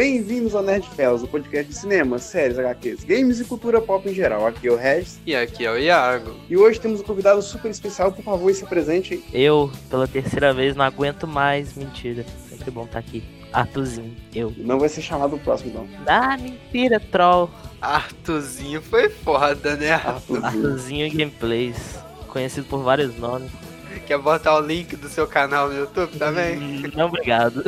Bem-vindos ao Nerd Fellas, o podcast de cinema, séries, HQs, games e cultura pop em geral. Aqui é o Regis. E aqui é o Iago. E hoje temos um convidado super especial, por favor, se apresente. Eu, pela terceira vez, não aguento mais. Mentira. Sempre bom estar aqui. Arthurzinho, eu. Não vai ser chamado o próximo, não. Ah, mentira, troll. Arthurzinho foi foda, né? Arthurzinho. Arthurzinho Gameplays. Conhecido por vários nomes. Quer botar o link do seu canal no YouTube também? Hum, Não, obrigado.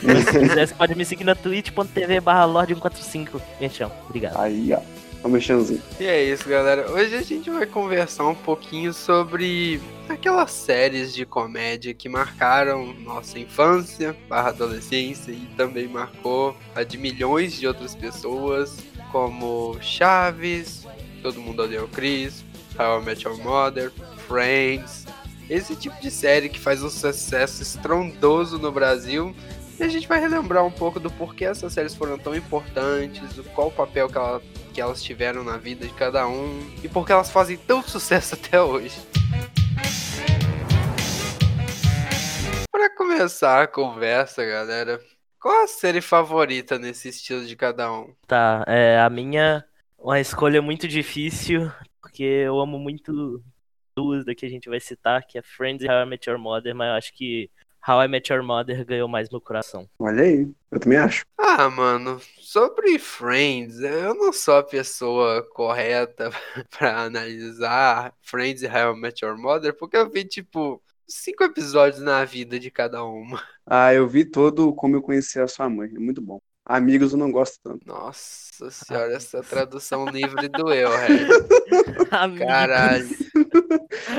Se quiser, você pode me seguir na twitch.tv barra lord145. Merchão, obrigado. Aí, ó. Tá mexendo. E é isso, galera. Hoje a gente vai conversar um pouquinho sobre aquelas séries de comédia que marcaram nossa infância, barra adolescência e também marcou a de milhões de outras pessoas, como Chaves, Todo Mundo Odeia o Chris, How I Met Your Mother, Friends, esse tipo de série que faz um sucesso estrondoso no Brasil. E a gente vai relembrar um pouco do porquê essas séries foram tão importantes, qual o papel que, ela- que elas tiveram na vida de cada um e por que elas fazem tanto sucesso até hoje. Para começar a conversa, galera, qual a série favorita nesse estilo de cada um? Tá, é, a minha, uma escolha muito difícil, porque eu amo muito duas da que a gente vai citar, que é Friends e How I Met Your Mother, mas eu acho que How I Met Your Mother ganhou mais no coração. Olha aí, eu também acho. Ah, mano, sobre Friends, eu não sou a pessoa correta pra analisar Friends e How I Met Your Mother, porque eu vi, tipo, cinco episódios na vida de cada uma. Ah, eu vi todo como eu conheci a sua mãe. É muito bom. Amigos eu não gosto tanto. Nossa senhora, essa tradução livre doeu, velho. Caralho.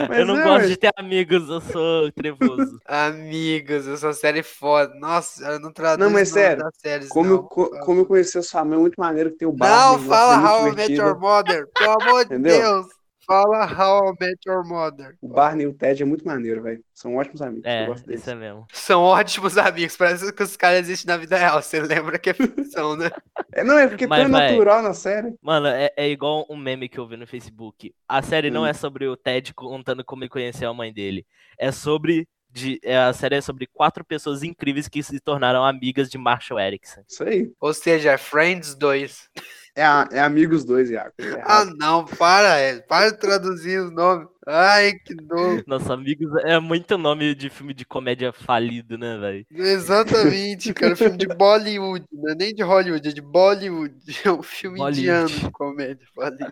Mas eu não é, gosto mas- de ter amigos, eu sou trevoso. Amigos, essa série é foda. Nossa, eu não traduz Não, mas sério, séries, Como, não. eu, co- como eu conheci a sua mãe, é muito maneiro que tem o Barney. Não, fala How I Met. Your Mother, pelo amor de? Deus. Fala How I Met Your Mother. O Barney e o Ted é muito maneiro, velho. São ótimos amigos. eu É, gosto deles. isso é mesmo. São ótimos amigos, parece que os caras existem na vida real. Você lembra que é ficção, né? É, não, é porque Mas, tão vai. natural na série. Mano, é, é igual um meme que eu vi no Facebook. A série não Hum. é sobre o Ted contando como ele conheceu a mãe dele. É sobre. De, é, a série é sobre quatro pessoas incríveis que se tornaram amigas de Marshall Erickson. Isso aí. Ou seja, é Friends 2. É, é Amigos dois, Iago. É Ah, não, para, é. Para de traduzir os nomes. Ai, que dor. Nossa, amigos é muito nome de filme de comédia falido, né, velho? Exatamente, cara. Filme de Bollywood, não é nem de Hollywood, é de Bollywood. É um filme Bollywood. indiano de comédia. Falei.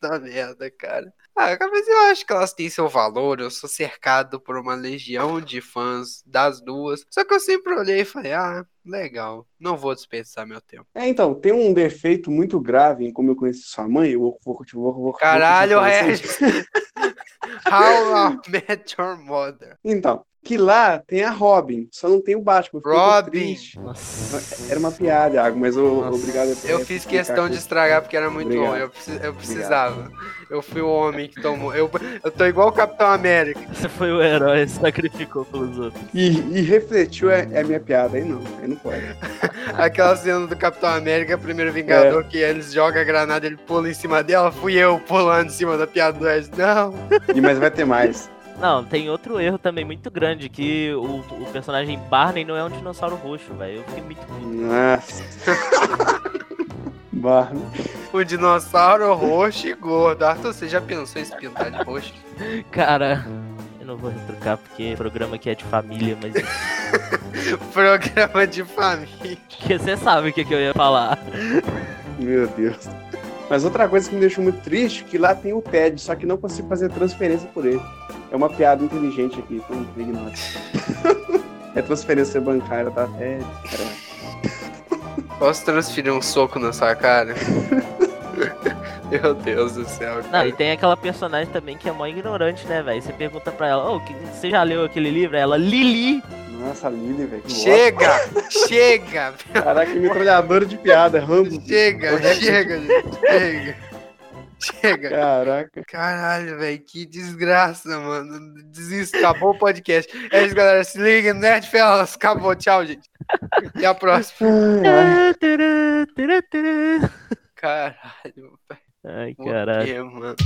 Tá merda, cara. Ah, mas eu acho que elas têm seu valor. Eu sou cercado por uma legião de fãs das duas. Só que eu sempre olhei e falei, ah, legal. Não vou desperdiçar meu tempo. É, então, tem um defeito muito grave em como eu conheci sua mãe. Eu vou, vou, vou, vou, Caralho, Regis. How I Met Your Mother. Então, que lá tem a Robin, só não tem o Batman. Robin. Era uma piada, Iago, mas eu, Nossa. obrigado. Eu fiz questão de estragar porque era muito Obrigado. bom. Eu, precis- eu precisava. Eu fui o homem que tomou. Eu, eu tô igual o Capitão América. Você foi o herói, sacrificou pelos outros. E, e refletiu é, é a minha piada, aí não, aí não pode. Aquela cena do Capitão América, primeiro Vingador, que eles jogam a granada, ele pula em cima dela. Fui eu pulando em cima da piada do Ed. Não. E, mas vai ter mais. Não, tem outro erro também muito grande, que o, o personagem Barney não é um dinossauro roxo, velho. Eu fiquei muito puto. Nossa. Barney. O dinossauro roxo e gordo. Arthur, você já pensou em se pintar de roxo? Cara, eu não vou retrucar porque o programa aqui é de família, mas Programa de família. que você sabe o que, que eu ia falar. Meu Deus. Mas outra coisa que me deixou muito triste é que lá tem o TED, só que não consigo fazer transferência por ele. É uma piada inteligente aqui, então ignora. é transferência bancária, tá? É. caralho. Posso transferir um soco na sua cara? Meu Deus do céu. Não, cara. e tem aquela personagem também que é mó ignorante, né, velho? Você pergunta pra ela, ô, que- você já leu aquele livro? Ela, Lili! Nossa, Lili, velho. Chega! Chega! Caraca, metralhadora de piada, Rambo. Chega! Chega, gente! Chega! Chega! Caraca. Caralho, velho, que desgraça, mano. Desisto, acabou o podcast. É isso, galera. Se liguem, Nerd Fellas. Acabou, tchau, gente. Até a próxima. Ai, ai. Caralho, velho. Ai, Por caralho. quê, mano?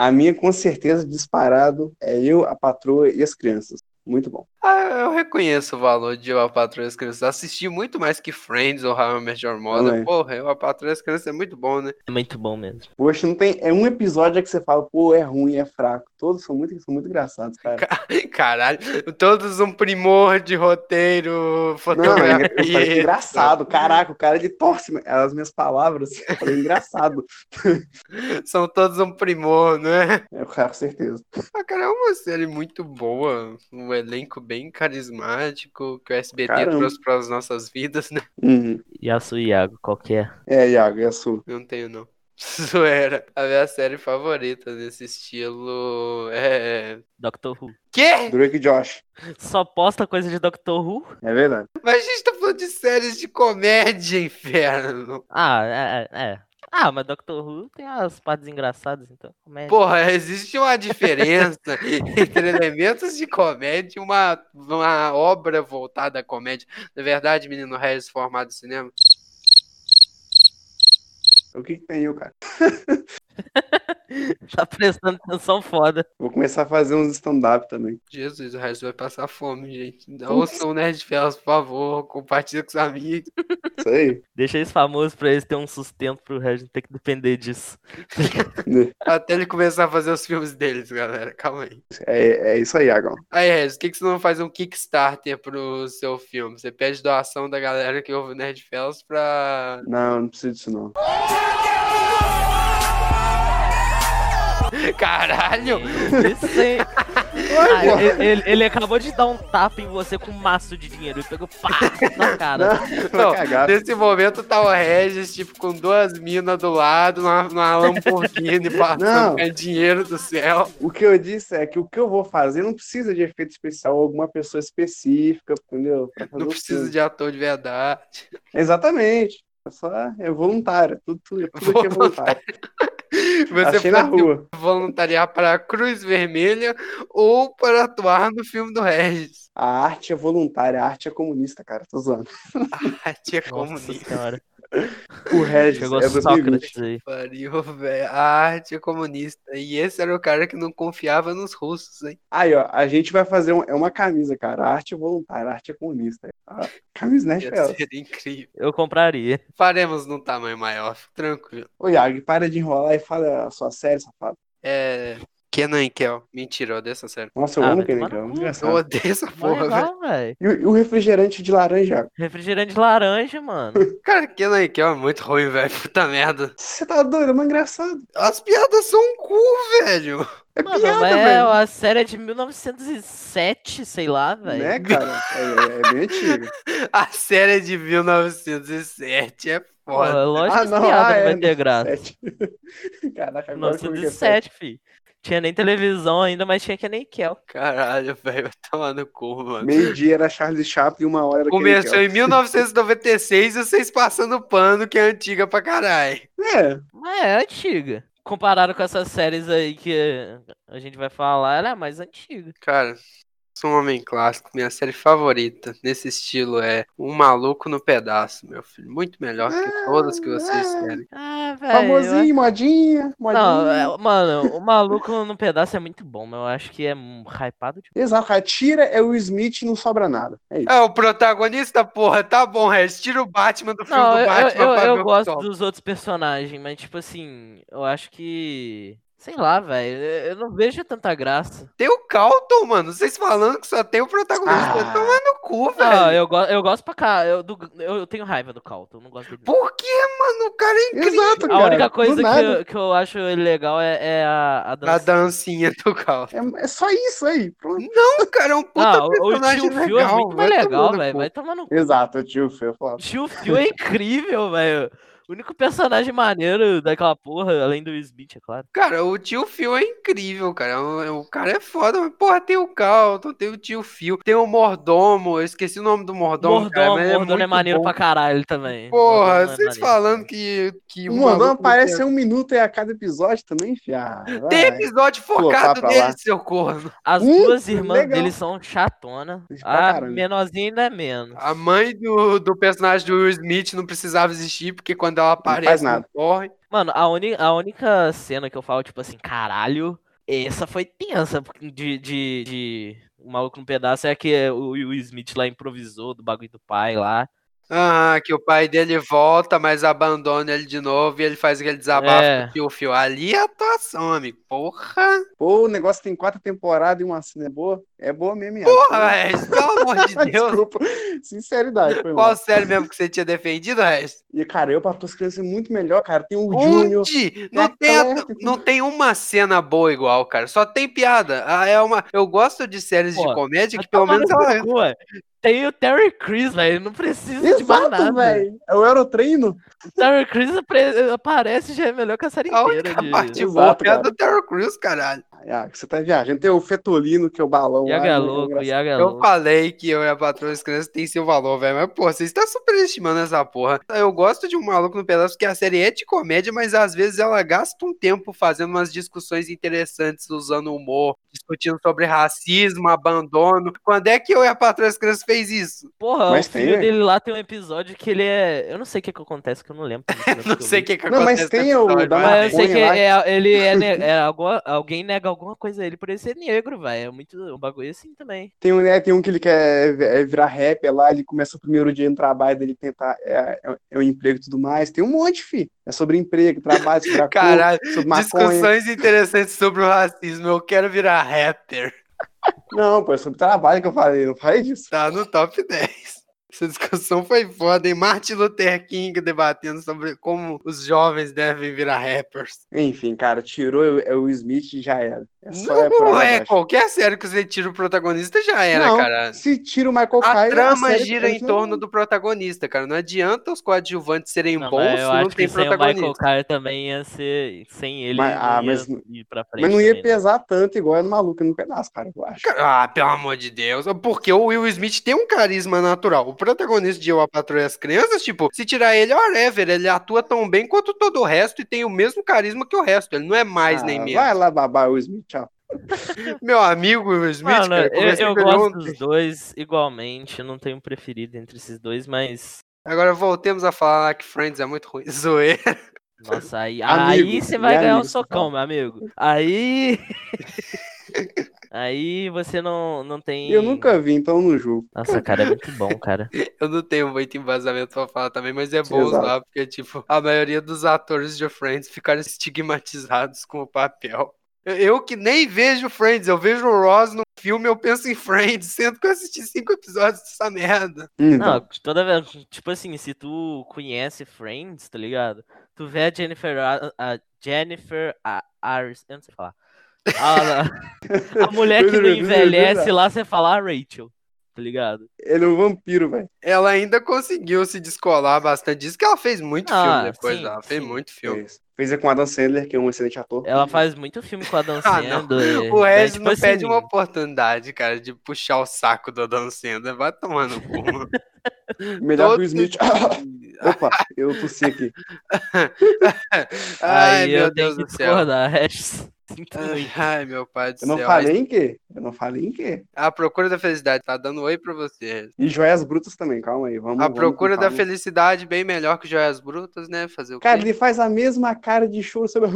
A minha, com certeza, disparado, é eu, a patroa e as crianças. Muito bom. Ah, eu reconheço o valor de Eu, a Patroa e as Crianças. Assisti muito mais que Friends ou How I Met Your Mother. Também. Porra, Eu, a Patroa e as Crianças é muito bom, né? É muito bom mesmo. Poxa, não tem. É um episódio que você fala, pô, é ruim, é fraco. Todos são muito, são muito engraçados, cara. Caralho, todos um primor de roteiro, Não, é, fotografia. engraçado. Caraca, o cara ele torce as minhas palavras. Eu falei engraçado. São todos um primor, né? É, com certeza. Ah, cara, é uma série muito boa. Um elenco bem carismático que o SBT Caramba. trouxe para as nossas vidas, né? Uhum. E a sua Iago, qual que é? É, Iago, é a sua. Não tenho, não. Zoeira. A minha série favorita desse estilo é. Doctor Who. Quê? Drake e Josh. Só posta coisa de Doctor Who? É verdade. Mas a gente tá falando de séries de comédia, inferno. Ah, é, é. É. Ah, mas Doctor Who tem as partes engraçadas, então. É? Porra, existe uma diferença entre elementos de comédia e uma, uma obra voltada à comédia. Na verdade, menino Regis formado em cinema. O que, que tem eu, cara? Tá prestando atenção foda. Vou começar a fazer uns stand-up também. Jesus, o Regis vai passar fome, gente. Ouçam o Nerd Felas, por favor. Compartilha com os amigos. Isso aí. Deixa eles famosos pra eles terem um sustento pro Regis não ter que depender disso. Até ele começar a fazer os filmes deles, galera. Calma aí. É, é isso aí, Iago. Aí, Regis, por que, que você não faz um Kickstarter pro seu filme? Você pede doação da galera que ouve o Nerd Felas pra. Não, não precisa disso, não. Caralho! Ah, ele, ele- ele acabou de dar um tapa em você com um maço de dinheiro e pegou pá na cara. Não, Não, nesse momento tá o Regis, tipo, com duas minas do lado, numa, numa Lamborghini passando Não. dinheiro do céu. O que eu disse é que o que eu vou fazer não precisa de efeito especial ou alguma pessoa específica, entendeu? Não precisa filme. de ator de verdade. Exatamente. É só é voluntário. Tudo, tudo, tudo aqui é voluntário. Você Achei na pode rua. voluntariar para a Cruz Vermelha ou para atuar no filme do Regis. A arte é voluntária, a arte é comunista, cara. Tô zoando. A tia Nossa comunista. senhora. O Regis Chegou é 2020. Sócrates aí. Pariu, velho. A arte é comunista. E esse era o cara que não confiava nos russos, hein? Aí, ó, a gente vai fazer um- é uma camisa, cara. A arte é voluntária, a arte é comunista. A camisa, né, incrível. Eu compraria. Faremos num tamanho maior, tranquilo. Ô, Iago, para de enrolar e fala a sua série, safado. É. Kenan e Kel. Mentira, eu odeio essa série. Nossa, eu Ah, amo tomar cara, no muito cu. Eu engraçado. odeio essa porra, velho. E, o- e o refrigerante de laranja? Refrigerante de laranja, mano. Cara, Kenan e Kel é muito ruim, velho. Puta merda. Você tá doido? É muito engraçado. As piadas são um cu, velho. É Mano, piada, mas é, velho. a série é de 1907, sei lá, velho. Né, cara? É, é bem antigo. A série é de 1907, é Pô, foda. lógico Ah, que as não, piadas ah, não é, vai ter graça. 97. Caraca, agora como é que é 1907, fi. Tinha nem televisão ainda, mas tinha que nem Kel. Caralho, velho, vai tomar no cu, mano. Meio-dia era Charles Chaplin e uma hora era Começou em 1996 e vocês passando pano que é antiga pra caralho. É, Mas é antiga. Comparado com essas séries aí que a gente vai falar, ela é mais antiga. Cara, sou um homem clássico. Minha série favorita nesse estilo é Um Maluco no Pedaço, meu filho. Muito melhor que todas que vocês querem. Ah, velho. famosinho, modinha, modinha. Não, é- mano, o maluco no pedaço é muito bom, mas eu acho que é um hypado de. Exato. Tira é o Smith e não sobra nada. É isso. É, o protagonista, porra, tá bom, Regis. Tira o Batman do filme Não, do eu, eu, Batman eu, eu que gosto sobra. dos outros personagens, mas tipo assim, eu acho que. Sei lá, velho. Eu não vejo tanta graça. Tem o Calton, mano. Vocês falando que só tem o protagonista. Ah. No cu, velho. Não, eu, go eu gosto pra cá. Eu, do- eu, eu tenho raiva do Calton, eu não gosto dele. Por que, mano? O cara é incrível. Exato, A cara. única do coisa que nada. eu, que eu acho ele legal é, é a, a A dança. dancinha do Calton. É, é só isso aí. Pronto. Não, cara, é um puta Não, o personagem tio Phil legal. é muito mais legal, velho. Vai tomar no cu. Exato, o tio Phil. O tio Phil é incrível, velho. O único personagem maneiro daquela porra, além do Smith, é claro. Cara, o tio Phil é incrível, cara. O, o cara é foda, mas, porra, tem o Calton, tem o tio Phil, tem o Mordomo. Eu esqueci o nome do Mordomo. cara, Mordomo, mas Mordomo é, muito maneiro bom. pra caralho também. Porra, é vocês maneiro. falando que, que O Mordomo aparece tem- um minuto aí a cada episódio também, fia. Tem episódio focado nele, seu corno. As Hum, duas irmãs legal. dele são chatona. A caramba. menorzinha ainda é menos. A mãe do, do personagem do Will Smith não precisava existir, porque quando ela aparece, faz não nada. corre. Mano, a, uni- a única cena que eu falo, tipo assim, caralho, essa foi tensa, de, de, de o maluco no pedaço é que o Will Smith lá improvisou do bagulho do pai lá. Ah, que o pai dele volta, mas abandona ele de novo e ele faz aquele desabafo É. com o Fio Fio. Ali é atuação, amigo. Porra! Pô, o negócio tem quatro temporadas e uma cena é boa. É boa mesmo. Porra, Regis, pelo amor de Deus. Desculpa. Sinceridade, foi Qual mal. série mesmo que você tinha defendido, Regis? E, cara, eu pra tuas crianças é muito melhor, cara. Tem o Júnior. Onde? Não É tem, a- não tem uma cena boa igual, cara. Só tem piada. Ah, é uma... Eu gosto de séries de Pô, comédia que pelo menos no ela... ué. Tem o Terry Crews, velho. Não precisa de mais Exato, nada. velho. É o Eurotreino. O Terry Crews aparece e já é melhor que a série A inteira. única de- parte Exato, boa é a cara. do Terry Crews, caralho. Ah, você tá viajando. Tem o Fetolino, que é o balão. lá, Iaga né? é É louco. Iaga é Eu louco. falei que eu e a patroa das crianças tem seu valor, velho. Mas, pô, você está superestimando essa porra. Eu gosto de um maluco no pedaço porque a série é de comédia, mas às vezes ela gasta um tempo fazendo umas discussões interessantes, usando humor, discutindo sobre racismo, abandono. Quando é que eu e a patroa das crianças fez isso? Porra, Mas o tem, filho velho. dele lá tem um episódio que ele é. Eu não sei o que, que acontece, que eu não lembro. Não sei o que, que Não, mas acontece. tem nesse o episódio, da mas- Mas eu sei que lá. é, ele é, ne- é alguma- alguém nega alguma coisa a ele por ele ser negro, velho. É muito um bagulho assim também. Tem um, né, tem um que ele quer é, virar rapper lá, ele começa o primeiro dia no trabalho dele tentar é, é, é um emprego e tudo mais. Tem um monte, fi. É sobre emprego, trabalho, sobre a Caralho, cor, sobre maconha. discussões interessantes sobre o racismo. Eu quero virar rapper. Não, pô, é sobre trabalho que eu falei, não falei disso. Tá no top 10. Essa discussão foi foda, hein? Martin Luther King debatendo sobre como os jovens devem virar rappers. Enfim, cara, tirou o- é o Smith e já era. É só Não, é é, qualquer série que você tira o protagonista já era, Não, cara. Se tira o Michael A Caine, trama série gira em torno do protagonista, cara. Não adianta os coadjuvantes serem Não, bons se não acho tem que sem o Michael protagonista. Carter também ia ser. Sem ele, Mas- não ah, ia mas- ir pra frente. Mas não ia né? pesar tanto igual é no maluco no pedaço, cara, eu acho. Ah, pelo amor de Deus. Porque o Will Smith tem um carisma natural. O protagonista de Eu, a Patroa e as Crianças, tipo, se tirar ele, whatever, ele atua tão bem quanto todo o resto e tem o mesmo carisma que o resto. Ele não é mais Ah, nem menos. Vai lá babar o Smith, tchau. Meu amigo Will Smith, Mano, cara, eu, eu gosto ontem. dos dois igualmente. Eu não tenho um preferido entre esses dois, mas. Agora voltemos a falar que Friends é muito ruim. Zoeira. Nossa, aí, Amigo, aí você vai ganhar um amigo, você socão, meu amigo. Aí. aí você não, não tem. Eu nunca vi, então eu não julgo. Nossa, cara, é muito bom, cara. Eu não tenho muito embasamento pra falar também, mas é bom Exato. usar, porque, tipo, a maioria dos atores de Friends ficaram estigmatizados com o papel. Eu, eu que nem vejo Friends, eu vejo o Ross no filme, eu penso em Friends, sendo que eu assisti cinco episódios dessa merda. Então, Não, toda vez. Tipo assim, se tu conhece Friends, tá ligado? Tu vê a Jennifer. A, a Jennifer a, Aris, eu não sei falar. A, a mulher que não envelhece lá, você fala a Rachel, tá ligado? ele é um vampiro, velho. Ela ainda conseguiu se descolar bastante disso, que ela fez muito Ah, filme depois, sim, ela fez sim. muito filme. Fez. Fez é com Adam Sandler, que é um excelente ator. Ela faz muito filme com a Dan Ah, não. Sandler. O né? Regis Tipo não assim, pede uma oportunidade, cara, de puxar o saco do Dan Sandler. Vai tomando cu. mano. Melhor que Todo- o Smith. Opa, eu tossi aqui. Ai, Aí meu eu Deus tenho do que céu. discordar, Sinto Ai, meu pai do Eu não céu. falei em quê? Eu não falei em quê? A procura da felicidade tá dando oi pra você. E joias brutas também, calma aí. Vamos, A vamos procura com da calma. felicidade bem melhor que Joias Brutas, né? Fazer o Cara, quê? ele faz a mesma cara de choro sobre.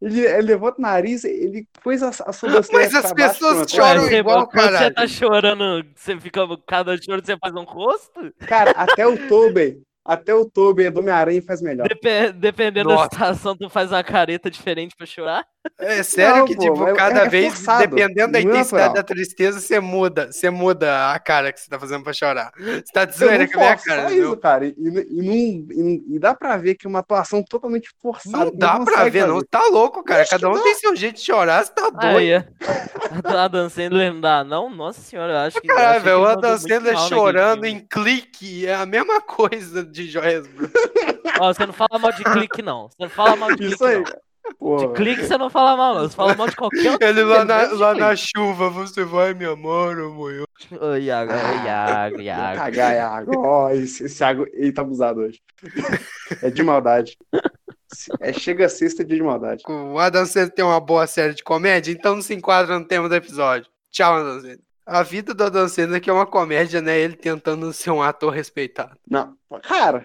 Ele, ele levanta o nariz, ele pôs a, a sobrancelha Mas as baixo, pessoas pronto. choram igual, quando você tá chorando, você fica. Cada choro você faz um rosto? Cara, até o Tobey, até o Tobey do Homem-Aranha faz melhor. Depe- dependendo Nossa. da situação, tu faz uma careta diferente pra chorar. É sério Não, que, pô, tipo, cada é vez, forçado, dependendo da não é intensidade natural. da tristeza, você muda. Você muda a cara que você tá fazendo pra chorar. Você tá de zoeira não com a minha cara, isso, viu? cara. E, e, não, e, e dá pra ver que é uma atuação totalmente forçada. Não dá pra ver, não. fazer. Tá louco, cara. Cada um tem seu jeito de chorar, você tá doido. Aí, a Dan Sandler não dá, não? Nossa senhora, eu acho que. Caralho, velho, o Adam Sandler chorando em clique é a mesma coisa de Joias Brutas. Ó, você não fala mal de clique, não. Você não fala mal de clique, Isso aí, não. De clique você não fala mal, não. Você fala mal de qualquer outro Ele lá na, lá na chuva, você vai me amar, amanhã. Ô, Iago, ô, Iago, Iago. cagar, Iago. Ó, esse, esse Iago, ele tá abusado hoje. É de maldade. É, chega sexta dia de maldade. O Adam Sandler tem uma boa série de comédia, então não se enquadra no tema do episódio. Tchau, Adam Sandler. A vida do Adam Sandler que é uma comédia, né? Ele tentando ser um ator respeitado. Não, cara,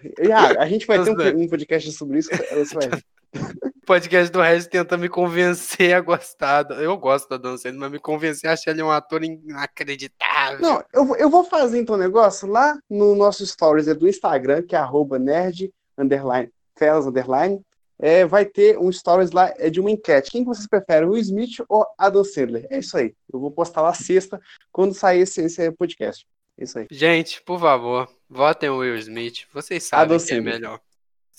a gente vai ter zoando. um, um podcast sobre isso. Você vai ver. Podcast do Regis tenta me convencer a gostar. Eu gosto da Dan Sandler, mas me convencer a achar ele um ator inacreditável. Não, eu, vou- eu vou fazer então um negócio lá no nosso stories é do Instagram, que é arroba nerd, underline, felas, underline. É, vai ter um stories lá é de uma enquete. Quem que vocês preferem, o Will Smith ou Adam Sandler? É isso aí. Eu vou postar lá sexta, quando sair esse, esse podcast. É isso aí. Gente, por favor, votem o Will Smith. Vocês sabem Adam quem é Sandler. melhor.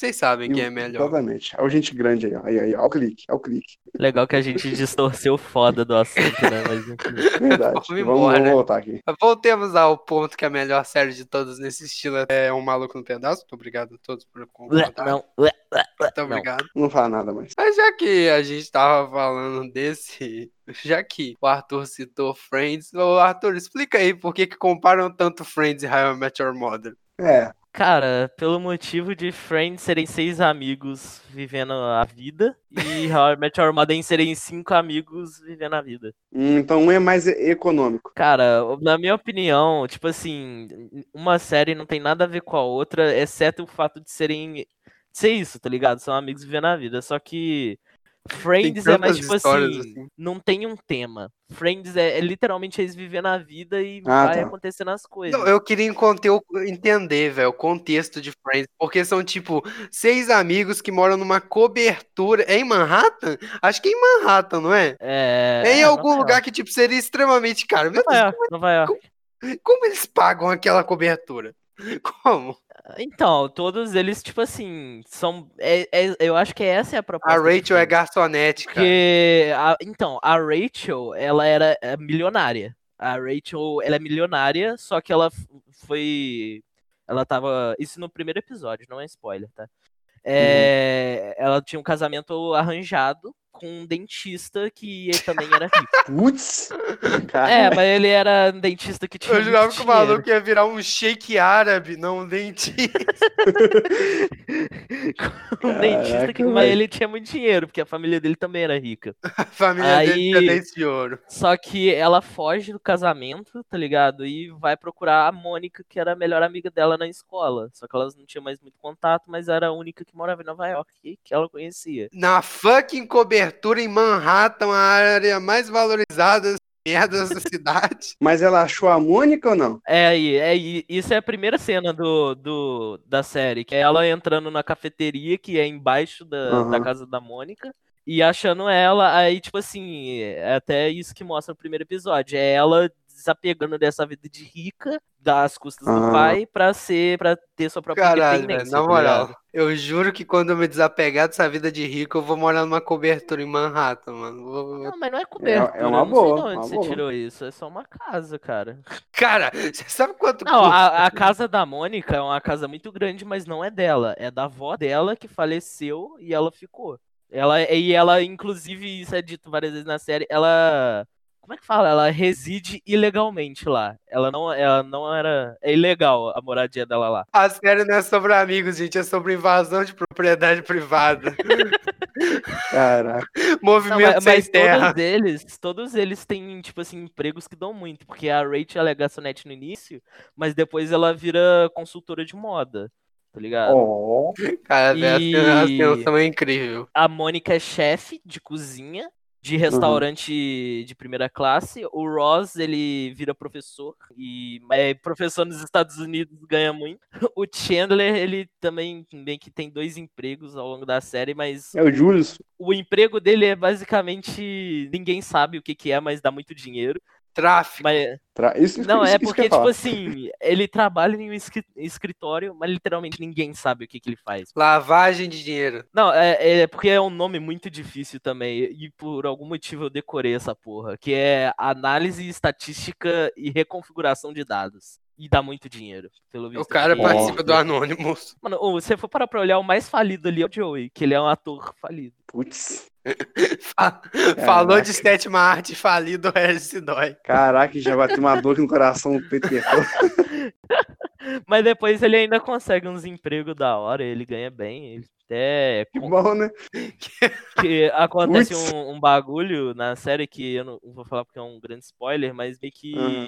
Vocês sabem quem é melhor. Exatamente. É o gente grande aí, ó. Aí, aí, ó. O clique, ó o clique. Legal que a gente distorceu foda do assunto, né? Mas. Verdade. Vamos vamos, vamos voltar aqui. Voltemos ao ponto que a melhor série de todas nesse estilo é Um Maluco no Pedaço. Muito obrigado a todos por concordar. Não, Muito não. obrigado. Não fala nada mais. Mas já que a gente tava falando desse. Já que o Arthur citou Friends, ô Arthur, explica aí por que, que comparam tanto Friends e How I Met Your Mother. É, Cara, pelo motivo de Friends serem seis amigos vivendo a vida e How I Met Your Mother serem cinco amigos vivendo a vida. hum, então um é mais econômico. Cara, na minha opinião, tipo assim, uma série não tem nada a ver com a outra, exceto o fato de serem ser isso, tá ligado? São amigos vivendo a vida. Só que Friends é mais tipo assim, assim. não tem um tema. Friends é, é literalmente eles vivendo a vida e Ah, vai tá. acontecendo as coisas. Não, eu queria encontrar, entender, velho, o contexto de Friends, porque são, tipo, seis amigos que moram numa cobertura. É em Manhattan? Acho que é em Manhattan, não é? É, É em é, algum lugar York. que, tipo, seria extremamente caro. Meu Nova Deus, York, Nova York. como eles pagam aquela cobertura? Como? Então, todos eles, tipo assim, são. é- é- eu acho que essa é a proposta. A Rachel é garçonete, cara. Porque, a- então, a Rachel, ela era é, milionária. A Rachel, ela é milionária, só que ela foi. Ela tava. Isso no primeiro episódio, não é spoiler, tá? É, Ela tinha um casamento arranjado com um dentista que também era rico. Putz! É, mas ele era um dentista que tinha. Eu jurava que o maluco ia virar um shake árabe, não um dentista. um dentista que. Mas ele tinha muito dinheiro, porque a família dele também era rica. A família dele Aí- é dente de ouro. Só que ela foge do casamento, tá ligado? E vai procurar a Mônica, que era a melhor amiga dela na escola. Só que elas não tinham mais muito contato, mas era a única que morava em Nova York e que ela conhecia. Na fucking cobertura em Manhattan, a área mais valorizada das merdas da cidade. Mas ela achou a Mônica ou não? É é. Isso é a primeira cena do, do, da série, que é ela entrando na cafeteria, que é embaixo da, Aham. da casa da Mônica. E achando ela, aí, tipo assim, é até isso que mostra o primeiro episódio. É ela desapegando dessa vida de rica, das custas do pai, pra ser, pra ter sua própria Caralho, velho, independência. na tá moral. Eu juro que quando eu me desapegar dessa vida de rico, eu vou morar numa cobertura em Manhattan, mano. Vou- Não, mas não é cobertura. é uma eu não boa, sei de onde uma você boa. tirou isso. É só uma casa, cara. Cara, você sabe quanto Não, custa? a, a casa da Mônica é uma casa muito grande, mas não é dela. É da avó dela que faleceu e ela ficou. Ela, e ela, inclusive, isso é dito várias vezes na série, ela. Como é que fala? Ela reside ilegalmente lá. Ela não, ela não era. É ilegal a moradia dela lá. A série não é sobre amigos, gente, é sobre invasão de propriedade privada. Caraca. Não, Movimento mas, sem mas terra. todos eles, todos eles têm, tipo assim, empregos que dão muito. Porque a Rachel é garçonete no início, mas depois ela vira consultora de moda. Tá ligado? Ó. Cara, E- a ascensão é incrível. A Mônica é chefe de cozinha de restaurante de primeira classe. O Ross, ele vira professor e é, professor nos Estados Unidos ganha muito. O Chandler, ele também meio que tem dois empregos ao longo da série, mas É o Julius. o emprego dele é basicamente ninguém sabe o que que é, mas dá muito dinheiro. Tráfico. Mas Tra... Isso, não, isso, é porque tipo falar. assim, ele trabalha em um escri- escritório, mas literalmente ninguém sabe o que que ele faz. Lavagem de dinheiro. Não, é, é porque é um nome muito difícil também. E por algum motivo eu decorei essa porra. Que é análise estatística e reconfiguração de dados. E dá muito dinheiro, pelo visto. O cara participa do Anonymous. Mano, se você for parar pra olhar, o mais falido ali é o Joey, que ele é um ator falido. Putz. Fa- Falou de sétima arte falido, o Regis se dói. Caraca, já bateu uma dor no coração do Peter. Mas depois ele ainda consegue uns empregos da hora, ele ganha bem. Ele até. Que bom, né? que acontece um, um bagulho na série que eu não vou falar porque é um grande spoiler, mas meio que Aham.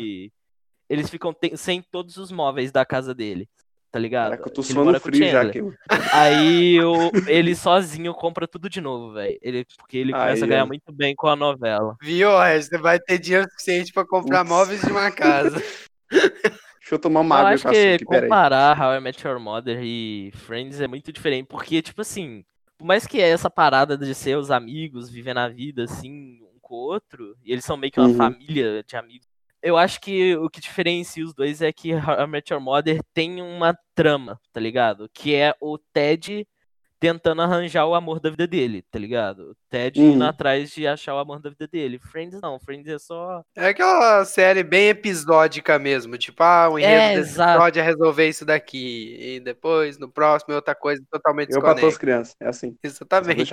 eles ficam sem todos os móveis da casa dele. Tá ligado? Caraca, eu tô Ele suando frio já aqui. Aí o- ele sozinho compra tudo de novo, velho. Ele, porque ele começa a Aí, ganhar ó. muito bem com a novela. Viu? Você vai ter dinheiro suficiente pra comprar Putz. móveis de uma casa. Deixa eu tomar uma eu água acho com que peraí. comparar How I Met Your Mother e Friends é muito diferente, porque, tipo assim, por mais que é essa parada de ser os amigos, vivendo a vida, assim, um com o outro, e eles são meio que uma Uhum. família de amigos, eu acho que o que diferencia os dois é que How I Met Your Mother tem uma trama, tá ligado? Que é o Ted tentando arranjar o amor da vida dele, tá ligado? O Ted Uhum. indo atrás de achar o amor da vida dele. Friends não, Friends é só É aquela série bem episódica mesmo. Tipo, ah, o enredo É, desse exato. episódio é resolver isso daqui. E depois, no próximo, é outra coisa totalmente Eu pra todas as desconecta. crianças, é assim. Exatamente.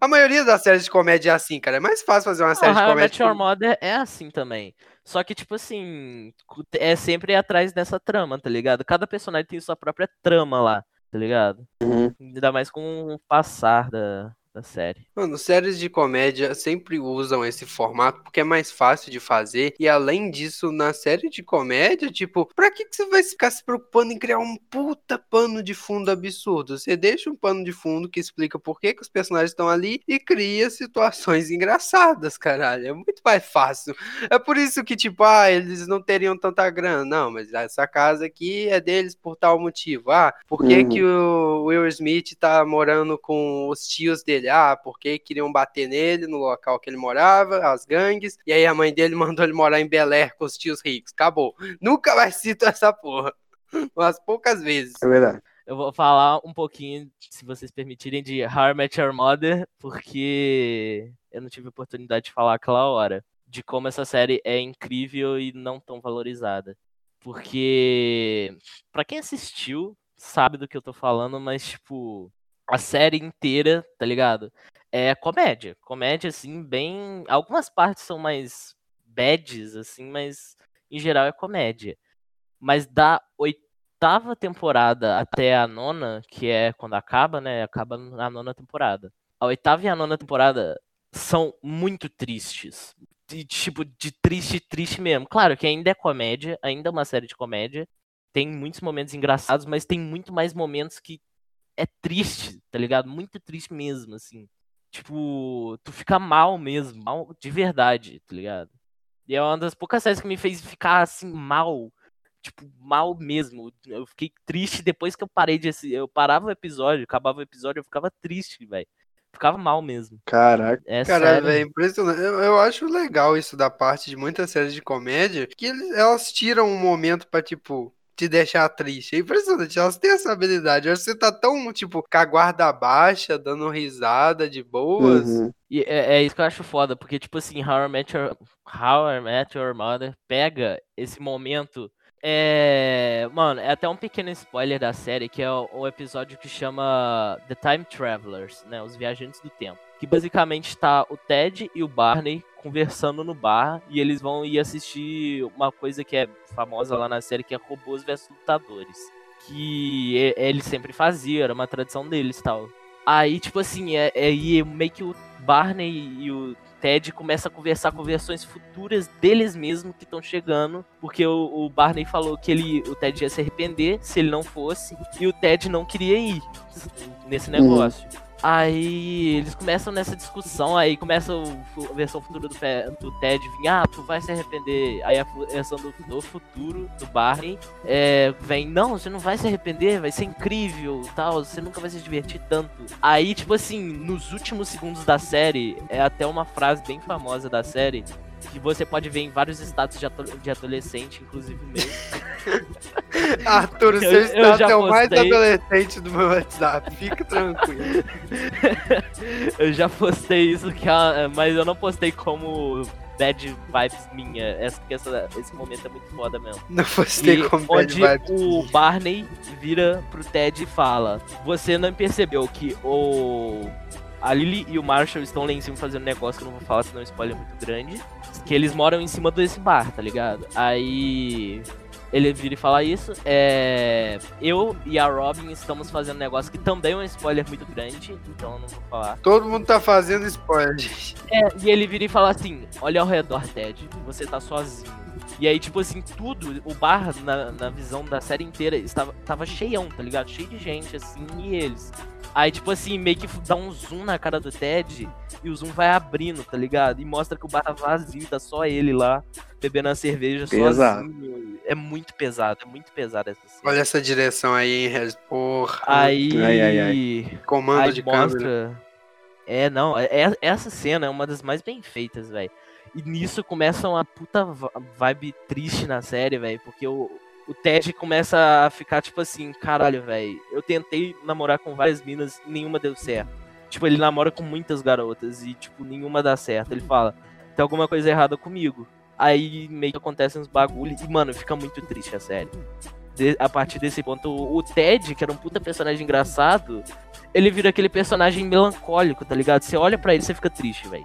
A maioria das séries de comédia é assim, cara. É mais fácil fazer uma série de How I comédia. Met Your Mother é assim também. Só que, tipo assim, é sempre atrás dessa trama, tá ligado? Cada personagem tem sua própria trama lá, tá ligado? Uhum. Ainda mais com o passar da, da série. Mano, séries de comédia sempre usam esse formato porque é mais fácil de fazer. E além disso, na série de comédia, tipo, pra que, que você vai ficar se preocupando em criar um puta pano de fundo absurdo? Você deixa um pano de fundo que explica por que, que os personagens estão ali e cria situações engraçadas, caralho. É muito mais fácil. É por isso que, tipo, ah, eles não teriam tanta grana. Não, mas essa casa aqui é deles por tal motivo. Ah, por que, Uhum. que o Will Smith tá morando com os tios dele? Ah, porque queriam bater nele no local que ele morava, as gangues. E aí a mãe dele mandou ele morar em Bel Air com os tios ricos. Acabou. Nunca mais cito essa porra. Umas poucas vezes. É verdade. Eu vou falar um pouquinho, se vocês permitirem, de How I Met Your Mother, porque eu não tive oportunidade de falar aquela hora. De como essa série é incrível e não tão valorizada. Porque, pra quem assistiu, sabe do que eu tô falando, mas, tipo, a série inteira, tá ligado? É comédia. Comédia, assim, bem. Algumas partes são mais bads, assim, mas em geral é comédia. Mas da oitava temporada até a nona, que é quando acaba, né? Acaba na nona temporada. A oitava e a nona temporada são muito tristes. De, tipo, de triste, triste mesmo. Claro que ainda é comédia, ainda é uma série de comédia. Tem muitos momentos engraçados, mas tem muito mais momentos que é triste, tá ligado? Muito triste mesmo, assim. Tipo, tu fica mal mesmo, mal de verdade, tá ligado? E é uma das poucas séries que me fez ficar assim mal, tipo, mal mesmo. Eu fiquei triste depois que eu parei de assistir. Eu parava o episódio, acabava o episódio, eu ficava triste, velho. Ficava mal mesmo. Caraca. É Cara, sério. velho, impressionante. Eu, eu acho legal isso da parte de muitas séries de comédia, que eles- elas tiram um momento pra, tipo, te deixar triste. É impressionante, elas têm essa habilidade. Eu acho que você tá tão, tipo, com a guarda baixa, dando risada de boas. Uhum. E é, é isso que eu acho foda, porque, tipo assim, How I Met Your, How I Met Your Mother pega esse momento. É. Mano, é até um pequeno spoiler da série, que é o, o episódio que chama The Time Travelers, né? Os Viajantes do Tempo. Que basicamente tá o Ted e o Barney conversando no bar e eles vão ir assistir uma coisa que é famosa lá na série, que é Robôs vs Lutadores. Que eles sempre faziam, era uma tradição deles e tal. Aí, tipo assim, é, é meio que o Barney e o Ted começam a conversar com versões futuras deles mesmos que estão chegando, porque o, o Barney falou que ele, o Ted ia se arrepender se ele não fosse, e o Ted não queria ir nesse negócio. Aí eles começam nessa discussão, aí começa a versão futura do, do Ted vir, ah, tu vai se arrepender. Aí a versão do, do futuro do Barney é, vem, não, você não vai se arrepender, vai ser incrível, tal, você nunca vai se divertir tanto. Aí, tipo assim, nos últimos segundos da série, é até uma frase bem famosa da série, que você pode ver em vários status de, de adolescente, inclusive o meu. Arthur, Eu- seu eu status é o mais adolescente do meu WhatsApp. Fica tranquilo. eu já postei isso, que mas eu não postei como bad vibes minha, essa, essa- esse momento é muito foda mesmo. Não postei E como bad vibes. o Barney vira pro Ted e fala: Você não percebeu que o. A Lily e o Marshall estão lá em cima fazendo um negócio que eu não vou falar, senão o spoiler é muito grande. Que eles moram em cima desse bar, tá ligado? Aí. Ele vira e fala isso. É... Eu e a Robin estamos fazendo um negócio que também é um spoiler muito grande, então eu não vou falar. Todo mundo tá fazendo spoiler. É, e ele vira e fala assim: Olha ao redor, Ted, você tá sozinho. E aí, tipo assim, tudo, o bar, na, na visão da série inteira, estava, tava cheião, tá ligado? Cheio de gente, assim, e eles. Aí, tipo assim, meio que dá um zoom na cara do Ted e o zoom vai abrindo, tá ligado? E mostra que o bar tá vazio, tá só ele lá, bebendo a cerveja Pesado. sozinho. É muito pesado, é muito pesado essa cena. Olha essa direção aí, hein? Porra. Aí. Ai, ai, comando aí de mostra. câmera. É, não, é- é- essa cena é uma das mais bem feitas, velho. E nisso começa uma puta vibe triste na série, velho, porque o, o Ted começa a ficar tipo assim, caralho, velho, eu tentei namorar com várias minas nenhuma deu certo. Tipo, ele namora com muitas garotas e, tipo, nenhuma dá certo. Ele fala, tem alguma coisa errada comigo. Aí meio que acontecem uns bagulhos e, mano, fica muito triste a série. De- a partir desse ponto, o, Ted, que era um puta personagem engraçado, ele vira aquele personagem melancólico, tá ligado? Você olha pra ele e você fica triste, velho.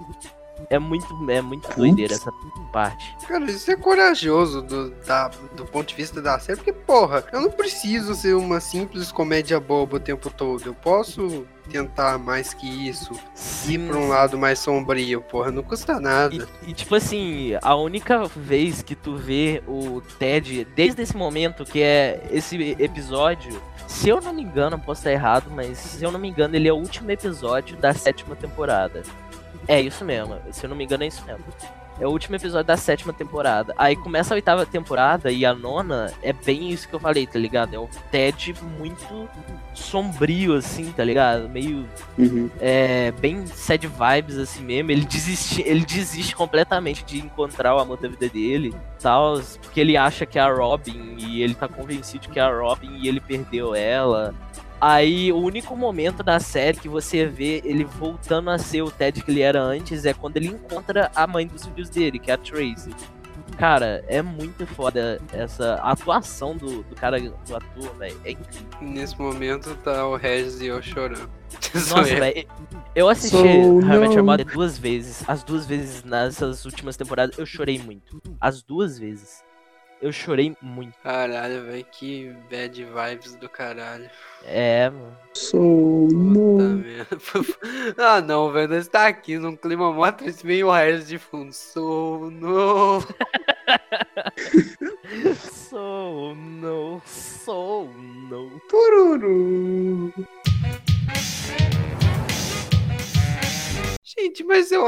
É muito, é muito doideira essa parte. Cara, isso é corajoso do, da- do ponto de vista da série, porque, porra, eu não preciso ser uma simples comédia boba o tempo todo. Eu posso tentar mais que isso, ir Sim, pra um lado mais sombrio, porra, não custa nada. E, e, tipo assim, a única vez que tu vê o Ted, desde esse momento, que é esse episódio, se eu não me engano, posso estar errado, mas se eu não me engano, ele é o último episódio da sétima temporada. É isso mesmo, se eu não me engano, é isso mesmo. É o último episódio da sétima temporada. Aí começa a oitava temporada e a nona é bem isso que eu falei, tá ligado? É o Ted muito sombrio, assim, tá ligado? Meio Uhum. é, bem sad vibes assim mesmo. Ele desiste, ele desiste completamente de encontrar o amor da vida dele, tal, porque ele acha que é a Robin e ele tá convencido que é a Robin e ele perdeu ela. Aí o único momento da série que você vê ele voltando a ser o Ted que ele era antes é quando ele encontra a mãe dos filhos dele, que é a Tracy. Cara, é muito foda essa atuação do, do cara, do ator, velho. É incrível. Nesse momento tá o Regis e eu chorando. Nossa, eu. velho. Eu assisti So no. Mother duas vezes. As duas vezes nessas últimas temporadas eu chorei muito. As duas vezes. Eu chorei muito. Caralho, velho, que bad vibes do caralho. É, mano. Sou ah, não, velho, nós tá aqui num clima mó triste, meio Regis de fundo. Sou no.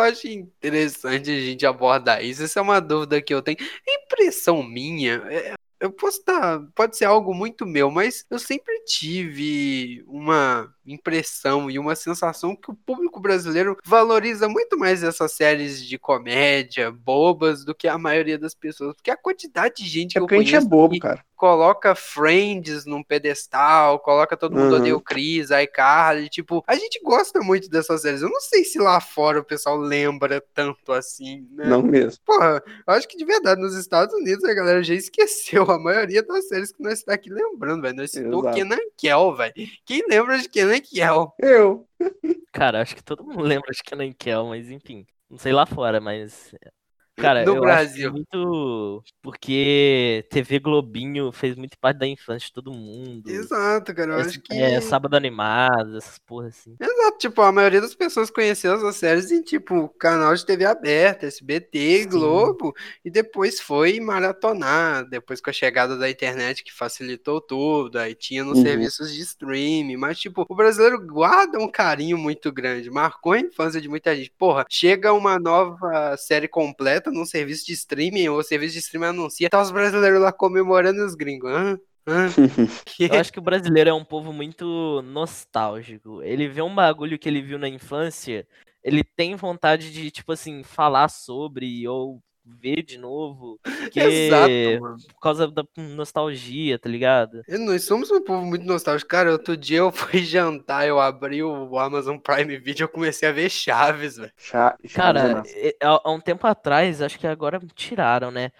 Acho interessante a gente abordar isso. Essa é uma dúvida que eu tenho. É impressão minha. é- Eu posso estar. Pode ser algo muito meu, mas eu sempre tive uma impressão e uma sensação que o público brasileiro valoriza muito mais essas séries de comédia bobas do que a maioria das pessoas. Porque a quantidade de gente É que eu porque a gente é conheço bobo, que cara. Coloca Friends num pedestal, coloca todo mundo Uhum. odeia o Chris, iCarly, tipo, a gente gosta muito dessas séries. Eu não sei se lá fora o pessoal lembra tanto assim, né? Não mesmo. Porra, eu acho que de verdade, nos Estados Unidos a galera já esqueceu a maioria das séries que nós está aqui lembrando, velho. Nós citou. Kenan Kel, velho. Quem lembra de Kenan Kel? Eu. Cara, acho que todo mundo lembra de Kenan Kel, mas enfim. Não sei lá fora, mas. Cara, No eu Brasil. é muito. Porque TV Globinho fez muito parte da infância de todo mundo. Exato, cara. Eu É, acho que. é, sábado animado, essas porra assim. Exato, tipo, a maioria das pessoas conheceu essas séries em, tipo, canal de TV aberta, SBT, Sim. Globo, e depois foi maratonar, depois com a chegada da internet que facilitou tudo, aí tinha nos Uhum. serviços de streaming, mas, tipo, o brasileiro guarda um carinho muito grande, marcou a infância de muita gente. Porra, chega uma nova série completa num serviço de streaming, ou o serviço de streaming anuncia, tá os brasileiros lá comemorando os gringos, hã? Hã? Eu acho que o brasileiro é um povo muito nostálgico. Ele vê um bagulho que ele viu na infância, ele tem vontade de, tipo assim, falar sobre ou ver de novo. Porque Exato, mano. por causa da nostalgia, tá ligado? E Nós somos um povo muito nostálgico. Cara, outro dia eu fui jantar, eu abri o Amazon Prime Video e eu comecei a ver Chaves, velho. Cara, e- há há um tempo atrás, acho que agora tiraram, né?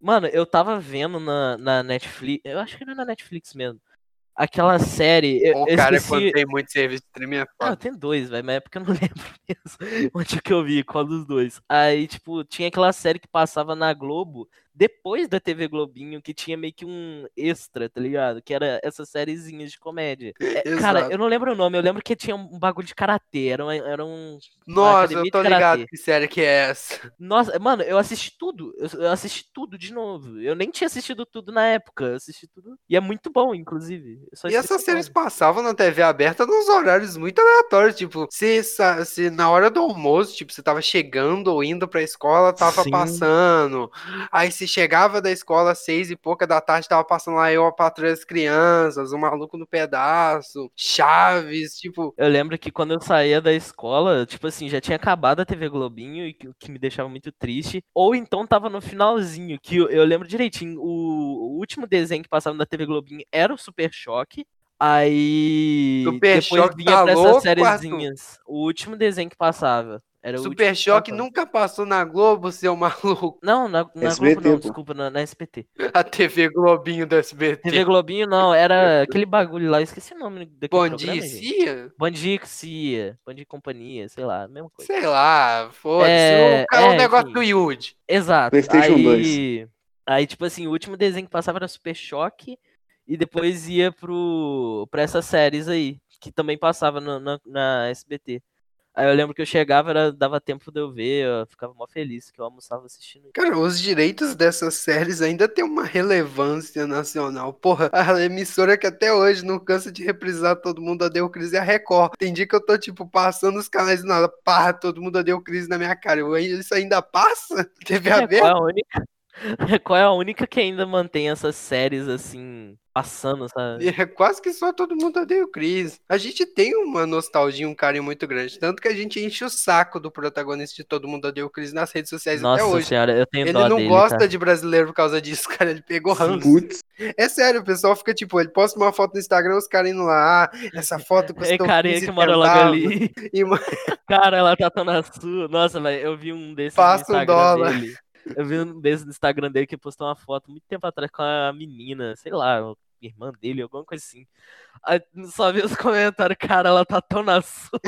Mano, eu tava vendo na, na Netflix, eu acho que era na Netflix mesmo. Aquela série, eu, O eu cara, esqueci... quando tem muito serviço de streaming, é Ah, foda. tem dois, velho, mas é porque eu não lembro mesmo onde que eu vi, qual dos dois. Aí, tipo, tinha aquela série que passava na Globo depois da TV Globinho, que tinha meio que um extra, tá ligado? Que era essas sériezinhas de comédia. É, cara, eu não lembro o nome, eu lembro que tinha um bagulho de karatê, era, uma- era um... Nossa, eu tô ligado que série que é essa. Nossa, mano, eu assisti tudo, eu, eu assisti tudo de novo. Eu nem tinha assistido tudo na época, eu assisti tudo. E é muito bom, inclusive. E essas séries passavam na TV aberta nos horários muito aleatórios, tipo, se, se na hora do almoço, tipo, você tava chegando ou indo pra escola, tava Sim. passando. Aí se chegava da escola às seis e pouca da tarde, tava passando lá eu, a patrulha das crianças, o maluco no pedaço, Chaves, tipo, Eu lembro que quando eu saía da escola, tipo assim, já tinha acabado a TV Globinho, e o que me deixava muito triste. Ou então tava no finalzinho, que eu, eu lembro direitinho, o, o último desenho que passava na TV Globinho era o Super Choque. Aí Super depois Choque vinha tá pra essas sériezinhas. O último desenho que passava. Era Super que Choque nunca passou na Globo, seu maluco. Não, na, na SBT, Globo não, pô. desculpa, na, na SBT. A TV Globinho do SBT. TV Globinho não, era aquele bagulho lá, eu esqueci o nome daquele Bom programa, dia. Cia? Bom dia, Cia. Bom dia, companhia, sei lá, mesma coisa. Sei lá, foda-se. É, o cara é um é, negócio enfim. do Yud. Exato. PlayStation aí, aí, tipo assim, o último desenho que passava era Super Choque e depois ia pro, pra essas séries aí, que também passava no- na, na SBT. Aí eu lembro que eu chegava, era, dava tempo de eu ver, eu ficava mó feliz que eu almoçava assistindo. Cara, os direitos dessas séries ainda tem uma relevância nacional. Porra, a emissora que até hoje não cansa de reprisar Todo Mundo Odeia o Cris é a Record. Tem dia que eu tô, tipo, passando os canais e nada, pá, Todo Mundo Odeia o Cris na minha cara. Eu, isso ainda passa? TV É, qual é a única? Qual é a única que ainda mantém essas séries assim, passando, sabe? É quase que só Todo Mundo Odeia o Cris. A gente tem uma nostalgia, um carinho muito grande. Tanto que a gente enche o saco do protagonista de Todo Mundo Odeia o Cris nas redes sociais Nossa até hoje. senhora, eu tenho Ele dó não dele, gosta cara. de brasileiro por causa disso, cara. Ele pegou ranço. É sério, o pessoal fica tipo, ele posta uma foto no Instagram, os caras indo lá, ah, essa foto É custou carinha 15 que mora logo ali. E, Cara, ela tá tão na sua. Nossa, velho, eu vi um desses Passa no um Instagram dólar. dele. Eu vi um desses no Instagram dele que postou uma foto muito tempo atrás com a menina, sei lá, irmã dele, alguma coisa assim. Aí só vi os comentários, cara, ela tá tão na sua.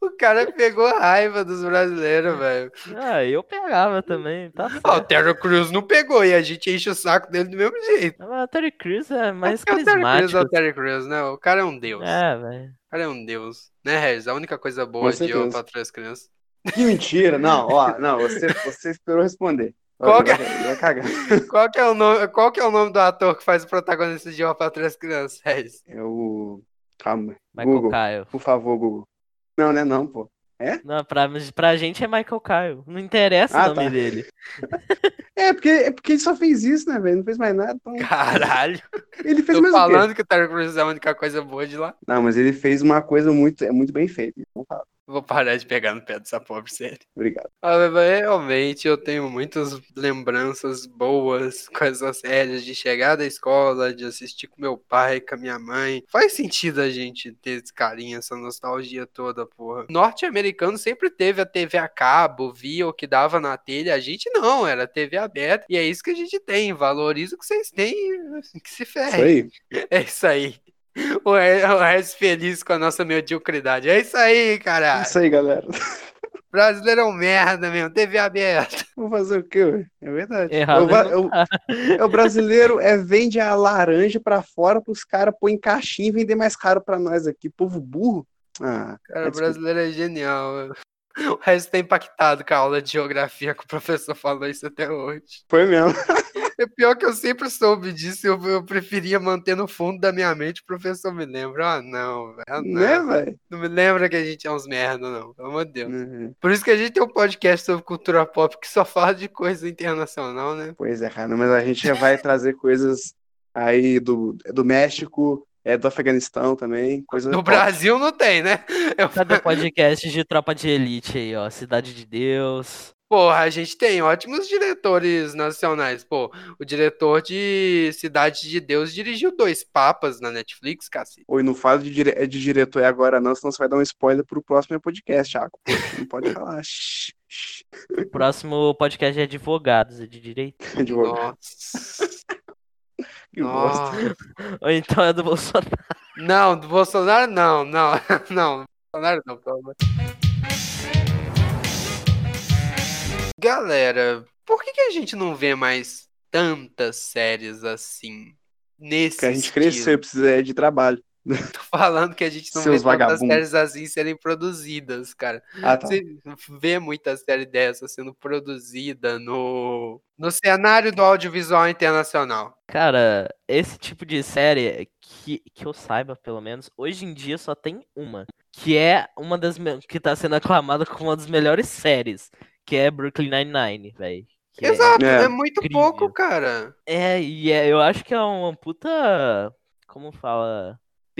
o cara pegou raiva dos brasileiros, velho. Ah, eu pegava também, tá Ah, o. Terry Crews não pegou e a gente enche o saco dele do mesmo jeito. Mas o Terry Crews é mais Porque o Terry Crews é carismático. o Terry Crews, né? O cara é um deus. É, velho. O cara é um deus. Né, Regis? A única coisa boa Com de Eu. Patrulho as Crianças. que mentira. Não, ó, não, você, você esperou responder. Qual que é? Qual que, é o nome, qual que é o nome do ator que faz o protagonista de Eu Patrulho as Crianças, Regis? É o. Calma. Michael Google, Kyle. por favor, Google. Não, né? Não, pô. Não, pra, pra gente é Michael Kyle. Não interessa Ah, o nome tá. dele. É porque, é porque ele só fez isso, né, velho? Não fez mais nada. Então... Caralho. Ele fez Tô mais o quê? falando que o Terry Crews é a única coisa boa de lá. Não, mas ele fez uma coisa muito, é muito bem feita. Então, tá, Vou parar de pegar no pé dessa pobre série. obrigado. Ah, mas realmente eu tenho muitas lembranças boas com essas séries de chegar da escola, de assistir com meu pai, com a minha mãe. Faz sentido a gente ter esse carinho, essa nostalgia toda, porra. Norte-americano sempre teve a TV a cabo, via o que dava na telha. A gente não, era TV aberta. E é isso que a gente tem. Valoriza o que vocês têm e que se Isso ferre. aí. É isso aí. O Re- o Regis feliz com a nossa mediocridade. É isso aí, cara. Isso aí, galera. Brasileiro é um merda mesmo. TV aberta. Vou fazer o quê, ué? É verdade. Errado É o, não é o- é brasileiro é vende a laranja pra fora pros caras pôr em caixinha e vender mais caro pra nós aqui. Povo burro. Ah, Cara, o brasileiro é genial. O resto tá impactado com a aula de geografia que o professor falou isso até hoje. foi mesmo. É pior que eu sempre soube disso, eu, eu preferia manter no fundo da minha mente, o professor me lembra. Ah, não, velho. ah, Né, não. velho? Não me lembra que a gente é uns merda, não. Pelo amor de Deus. Uhum. Por isso que a gente tem um podcast sobre cultura pop que só fala de coisa internacional, né? Pois é, cara, mas a gente já vai trazer coisas aí do, do México, é do Afeganistão também. Coisa No top. Brasil não tem, né? Eu Cadê o podcast de Tropa de Elite aí, ó? Cidade de Deus. Porra, a gente tem ótimos diretores nacionais. Pô, o diretor de Cidade de Deus dirigiu dois papas na Netflix, cacete. Oi, não fala de, dire- de diretor agora não, senão você vai dar um spoiler pro próximo podcast, Thiago. Não pode falar. O próximo podcast é advogados, é de direito. Advogado, Nossa. Que bosta. Nossa. Ou então é do Bolsonaro. Não, do Bolsonaro não, não, não. Bolsonaro não, pelo amor. galera, por que, que a gente não vê mais tantas séries assim? Nesse Porque a gente estilo? cresceu, precisa de trabalho. Tô falando que a gente não Seus vê tantas vagabundos. séries assim serem produzidas, cara. Ah, tá. Você vê muita série dessa sendo produzida no, no cenário do audiovisual internacional. Cara, esse tipo de série, que, que eu saiba, pelo menos, hoje em dia só tem uma. Que é uma das. que tá sendo aclamada como uma das melhores séries. Que é Brooklyn Nine-Nine, velho. Exato, é, É. muito incrível. pouco, cara. É, e é, eu acho que é uma puta. Como fala?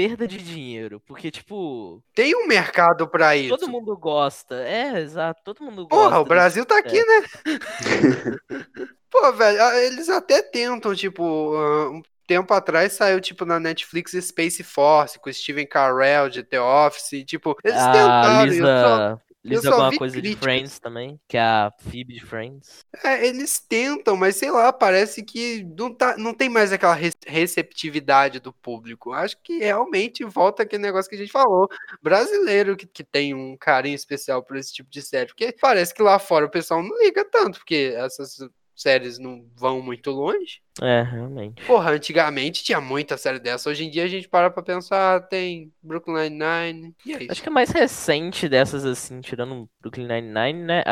Perda de dinheiro. Porque, tipo, Tem um mercado pra isso. todo mundo gosta. É, exato, todo mundo gosta. Porra, o Brasil tá aqui, né? Pô, velho, ah, eles até tentam, tipo, ah, um tempo atrás saiu, tipo, na Netflix Space Force, com o Steven Carell de The Office, tipo, eles A tentaram, Lisa, Só alguma coisa de críticas. Friends também, que é a Phoebe de Friends. É, eles tentam, mas sei lá, parece que não, tá, não tem mais aquela re- receptividade do público. Acho que realmente volta aquele negócio que a gente falou. Brasileiro que, que tem um carinho especial por esse tipo de série. Porque parece que lá fora o pessoal não liga tanto, porque essas séries não vão muito longe. É, realmente. Porra, antigamente tinha muita série dessa. Hoje em dia a gente para pra pensar, tem Brooklyn Nine-Nine. E é isso. Acho que a mais recente dessas, assim, tirando Brooklyn Nine-Nine, né?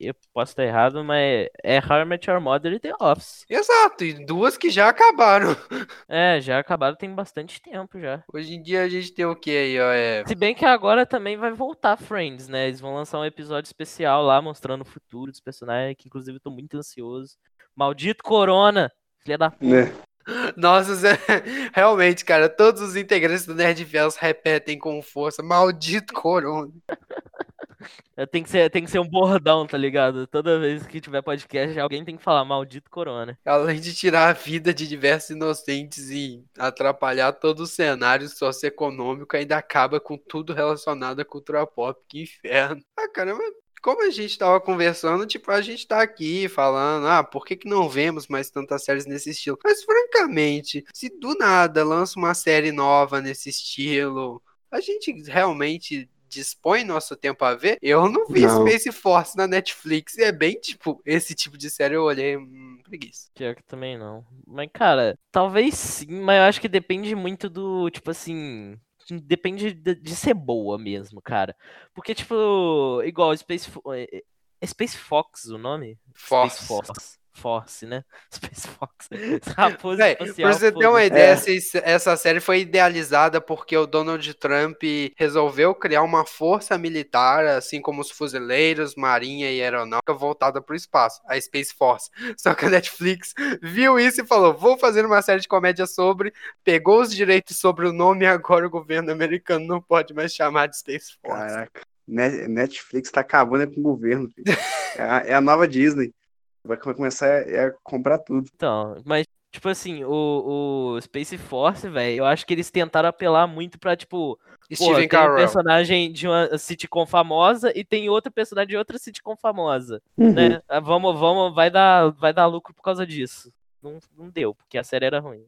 Eu posso estar errado, mas é How I Met Your Mother e The Office. Exato, e duas que já acabaram. É, já acabaram tem bastante tempo já. Hoje em dia a gente tem o que aí, ó? É Se bem que agora também vai voltar Friends, né? Eles vão lançar um episódio especial lá mostrando o futuro dos personagens, que inclusive eu tô muito ansioso. Maldito Corona! Filha da puta. Né? Nossa, Zé, realmente, cara, todos os integrantes do Nerd Fiels repetem com força. Maldito corona. É, Tem que, ser, tem que ser um bordão, tá ligado? Toda vez que tiver podcast, alguém tem que falar maldito Corona. Além de tirar a vida de diversos inocentes e atrapalhar todo o cenário socioeconômico, ainda acaba com tudo relacionado à cultura pop. Que inferno. Ah, caramba. Como a gente tava conversando, tipo, a gente tá aqui falando, ah, por que, que não vemos mais tantas séries nesse estilo? Mas, francamente, se do nada lança uma série nova nesse estilo, a gente realmente dispõe nosso tempo a ver? Eu não vi Não. Space Force na Netflix, e é bem, tipo, esse tipo de série eu olhei, hum, preguiça. Pior que também não. Mas, cara, talvez sim, mas eu acho que depende muito do, tipo assim. Depende de, de ser boa mesmo, cara. Porque, tipo, igual Space, Fo- é- é Space Fox o nome? Force. Space Force. Force, né? Space Fox. Raposa Véi, espacial. pra você ter uma ideia, É. essa, essa série foi idealizada porque o Donald Trump resolveu criar uma força militar, assim como os fuzileiros, marinha e aeronáutica, voltada para o espaço, a Space Force. Só que a Netflix viu isso e falou: vou fazer uma série de comédia sobre, pegou os direitos sobre o nome e agora o governo americano não pode mais chamar de Space Force. Caraca. Ne- Netflix tá acabando com o governo. É a, é a nova Disney. Vai vai começar a, a comprar tudo. Então, mas, tipo assim, o, o Space Force, velho, eu acho que eles tentaram apelar muito pra, tipo, Steven tem um personagem de uma sitcom famosa e tem outro personagem de outra sitcom famosa, Uhum. né? Ah, Vamos, vamos, vai dar, vai dar lucro por causa disso. Não, não deu, porque a série era ruim.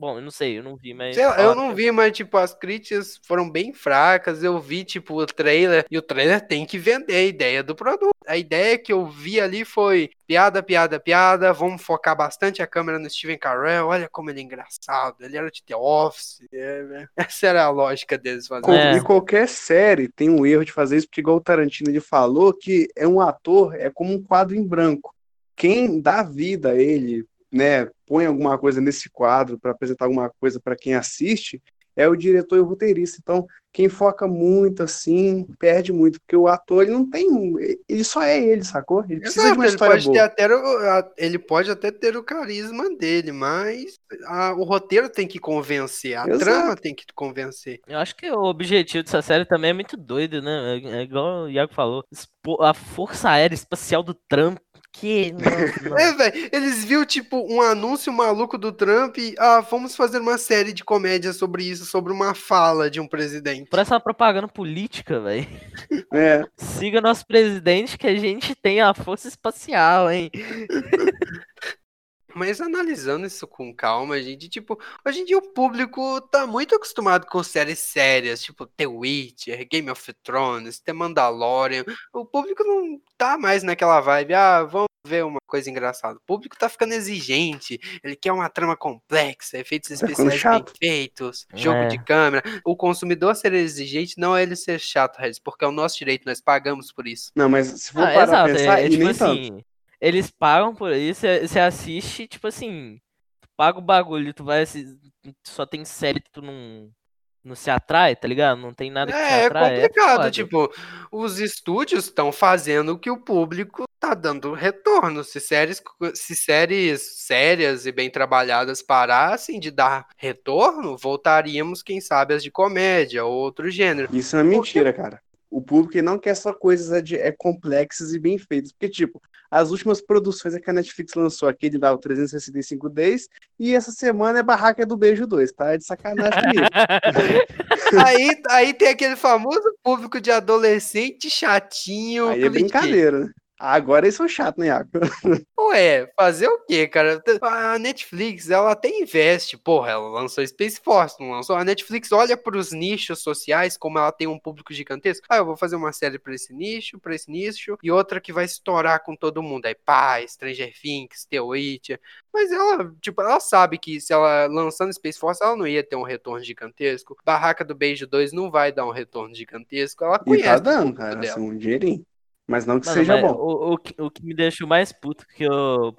Bom, eu não sei, eu não vi, mas. Sei lá, eu não vi, mas, tipo, as críticas foram bem fracas. Eu vi, tipo, o trailer, e o trailer tem que vender a ideia do produto. A ideia que eu vi ali foi piada, piada, piada. Vamos focar bastante a câmera no Steven Carell. Olha como ele é engraçado. Ele era de The Office. É, né? Essa era a lógica deles fazendo. É. E qualquer série tem um erro de fazer isso, porque igual o Tarantino ele falou que é um ator, é como um quadro em branco. Quem dá vida a ele, né, põe alguma coisa nesse quadro para apresentar alguma coisa para quem assiste, é o diretor e o roteirista. Então, quem foca muito assim, perde muito, porque o ator ele não tem, ele só é ele, sacou? Ele precisa de Exato, uma ele história pode, ter boa. até, o- a- ele pode até ter o carisma dele, mas a- o roteiro tem que convencer, a Exato. trama tem que convencer. Eu acho que o objetivo dessa série também é muito doido, né? É, é igual o Iago falou. A Força Aérea Espacial do Trump. Que. Nossa. É, velho, eles viu tipo um anúncio maluco do Trump e, ah, vamos fazer uma série de comédia sobre isso, sobre uma fala de um presidente. Parece uma propaganda política, velho. É, Siga nosso presidente que a gente tem a força espacial, hein? Mas analisando isso com calma, gente, tipo, hoje em dia o público tá muito acostumado com séries sérias, tipo The Witcher, Game of Thrones, The Mandalorian. O público não tá mais naquela vibe, ah, vamos ver uma coisa engraçada. O público tá ficando exigente, ele quer uma trama complexa, efeitos Tá especiais bem chato. feitos, jogo É. de câmera. O consumidor ser exigente não é ele ser chato, Regis, porque é o nosso direito, nós pagamos por isso. Não, mas se for Ah, parar exato, pensar, é, é tipo nem tanto. Eles pagam por isso, você assiste, tipo assim, tu paga o bagulho, tu vai só tem série que tu não, não se atrai, tá ligado? Não tem nada que te É, é atrai, complicado, foda. tipo, os estúdios estão fazendo o que o público tá dando retorno. Se séries, se séries sérias e bem trabalhadas parassem de dar retorno, voltaríamos, quem sabe, as de comédia ou outro gênero. Isso é mentira, cara. O público não quer só coisas é, de- é, complexas e bem feitas. Porque, tipo, as últimas produções é que a Netflix lançou aquele lá, o 365 Days, e essa semana é Barraca do Beijo 2, tá? É de sacanagem. Aí, aí tem aquele famoso público de adolescente chatinho. Aí é brincadeira, né? Agora eles são chatos, né, Iaco? Ué, fazer o quê, cara? A Netflix, ela até investe. Porra, ela lançou Space Force, não lançou? A Netflix olha para os nichos sociais, como ela tem um público gigantesco. Ah, eu vou fazer uma série para esse nicho, para esse nicho, e outra que vai estourar com todo mundo. Aí, pá, Stranger Things, The Witcher. Mas ela, tipo, ela sabe que se ela lançando Space Force, ela não ia ter um retorno gigantesco. Barraca do Beijo 2 não vai dar um retorno gigantesco. Ela E conhece tá o dando, cara, assim, um dinheirinho. Mas não que Mano, seja bom. O, o, que- o que me deixou mais puto que eu